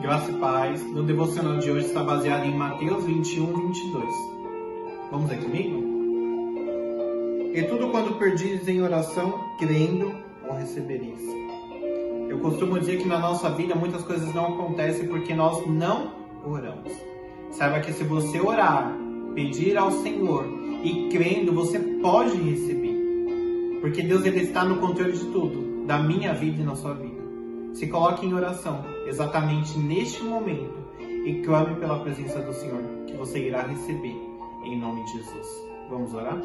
Graça e paz. No devocional de hoje está baseado em Mateus 21, 22. Vamos ler comigo? E tudo quando perdizes em oração, crendo, o recebereis. Eu costumo dizer que na nossa vida muitas coisas não acontecem porque nós não oramos. Saiba que se você orar, pedir ao Senhor e crendo, você pode receber. Porque Deus ele está no controle de tudo, da minha vida e na sua vida. Se coloque em oração exatamente neste momento e clame pela presença do Senhor, que você irá receber em nome de Jesus. Vamos orar?